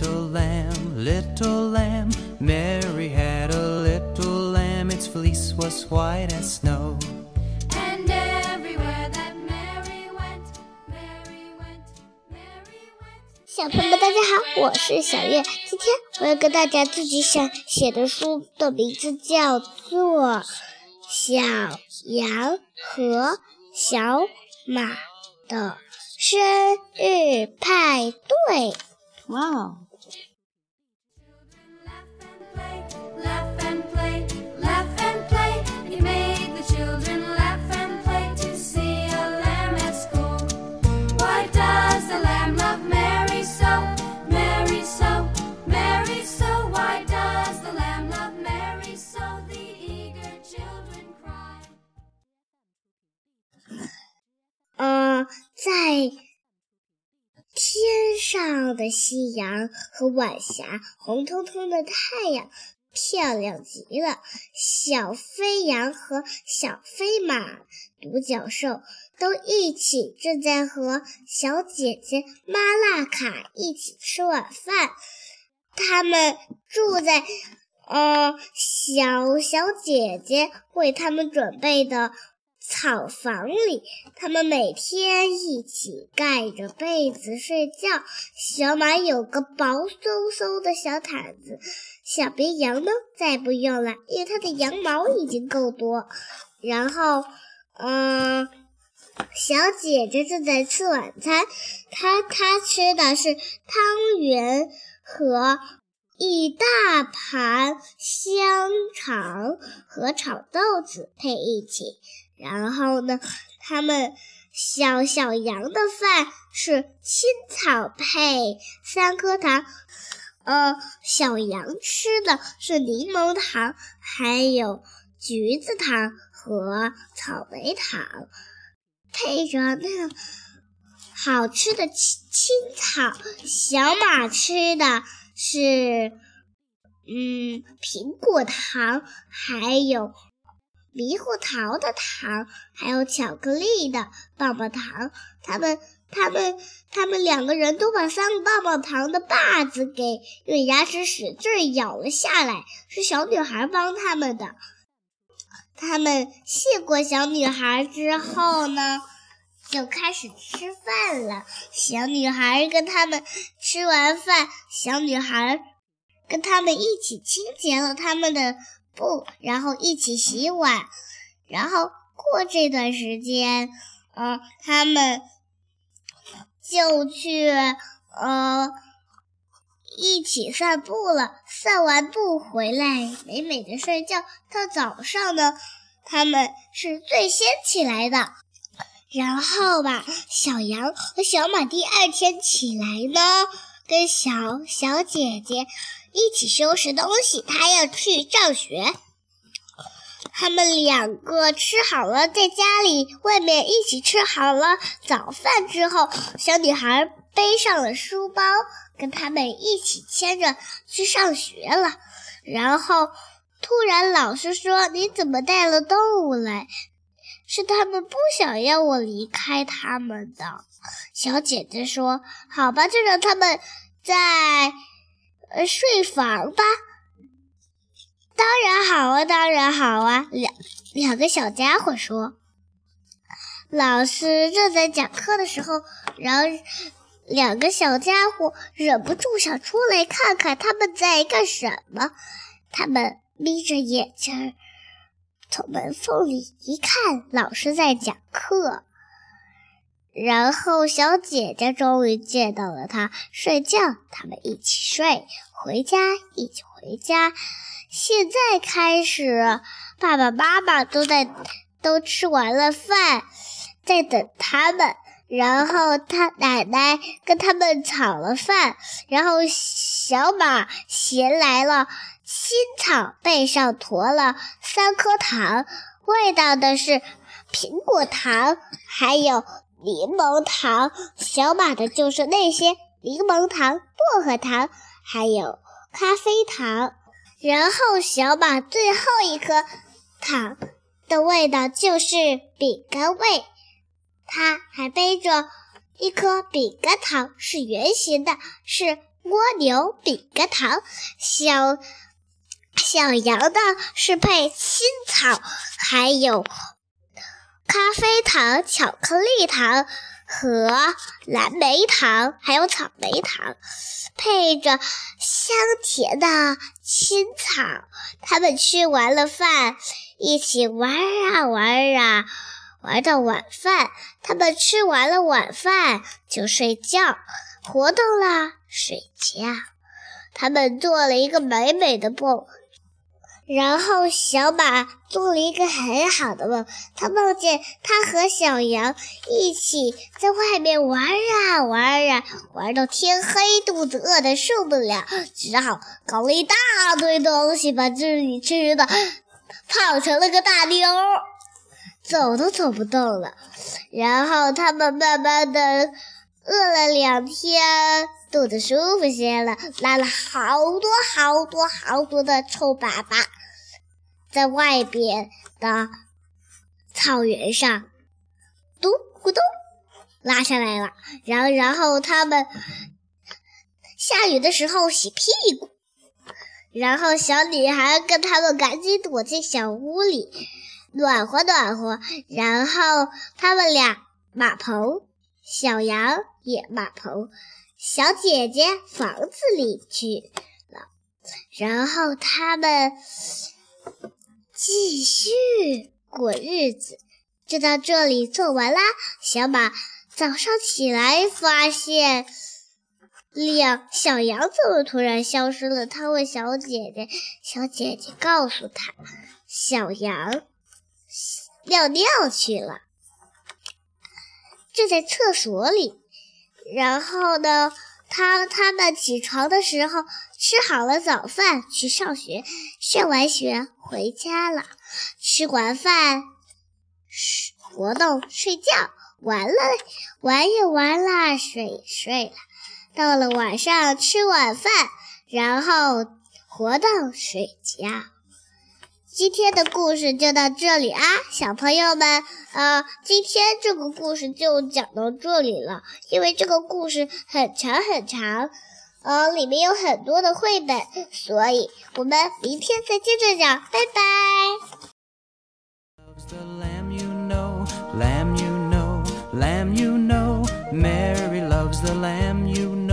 little lamb little lamb mary had a little lamb its fleece was white as snow and everywhere that mary went mary went mary went 小朋友们大家好我是小月今天我要跟大家自己想写的书的名字叫做小羊和小马的生日派对哇哦的夕阳和晚霞，红彤彤的太阳，漂亮极了。小飞羊和小飞马、独角兽都一起正在和小姐姐玛拉卡一起吃晚饭。他们住在嗯小小姐姐为他们准备的。草房里，他们每天一起盖着被子睡觉。小马有个薄松松的小毯子，小绵羊呢，再不用了，因为它的羊毛已经够多。然后，嗯，小姐姐正在吃晚餐，她她吃的是汤圆和一大盘香肠和炒豆子配一起。然后呢，他们小小羊的饭是青草配三颗糖，呃，小羊吃的是柠檬糖，还有橘子糖和草莓糖，配着那好吃的青青草。小马吃的是嗯苹果糖，还有。猕猴桃的糖，还有巧克力的棒棒糖，他们、他们、他们两个人都把三个棒棒糖的把子给用牙齿使劲咬了下来。是小女孩帮他们的。他们谢过小女孩之后呢，就开始吃饭了。小女孩跟他们吃完饭，小女孩跟他们一起清洁了他们的。不，然后一起洗碗，然后过这段时间，嗯，他们就去呃一起散步了。散完步回来，美美的睡觉。到早上呢，他们是最先起来的。然后吧，小羊和小马第二天起来呢，跟小小姐姐。一起收拾东西，他要去上学。他们两个吃好了，在家里外面一起吃好了早饭之后，小女孩背上了书包，跟他们一起牵着去上学了。然后突然老师说：“你怎么带了动物来？”是他们不想要我离开他们的。小姐姐说：“好吧，就让他们在。”呃，睡房吧，当然好啊，当然好啊。两两个小家伙说：“老师正在讲课的时候，然后两个小家伙忍不住想出来看看他们在干什么。他们眯着眼睛，从门缝里一看，老师在讲课。然后小姐姐终于见到了他睡觉，他们一起睡，回家一起回家。现在开始，爸爸妈妈都在都吃完了饭，在等他们。然后他奶奶跟他们炒了饭，然后小马衔来了青草，背上驮了三颗糖，味道的是苹果糖，还有。柠檬糖，小马的就是那些柠檬糖、薄荷糖，还有咖啡糖。然后小马最后一颗糖的味道就是饼干味。他还背着一颗饼干糖，是圆形的，是蜗牛饼干糖。小小羊的是配青草，还有。咖啡糖、巧克力糖和蓝莓糖，还有草莓糖，配着香甜的青草。他们吃完了饭，一起玩啊玩啊，玩到晚饭。他们吃完了晚饭就睡觉，活动了睡觉。他们做了一个美美的梦。然后，小马做了一个很好的梦。他梦见他和小羊一起在外面玩啊玩啊，玩到天黑，肚子饿得受不了，只好搞了一大堆东西把自己吃的胖成了个大妞，走都走不动了。然后他们慢慢的饿了两天，肚子舒服些了，拉了好多好多好多的臭粑粑。在外边的草原上，咚咕咚拉下来了。然然后他们下雨的时候洗屁股，然后小女孩跟他们赶紧躲进小屋里，暖和暖和。然后他们俩马棚，小羊也马棚，小姐姐房子里去了。然后他们。继续过日子，就到这里做完啦。小马早上起来，发现两小羊怎么突然消失了？他问小姐姐，小姐姐告诉他，小羊尿尿去了，就在厕所里。然后呢？他他们起床的时候吃好了早饭，去上学，上完学回家了。吃完饭，活动睡觉，完了玩也玩了，睡也睡了。到了晚上吃晚饭，然后活动睡觉。今天的故事就到这里啊，小朋友们，呃，今天这个故事就讲到这里了。因为这个故事很长很长，呃，里面有很多的绘本，所以我们明天再接着讲，拜拜。Mary loves the lamb, you know.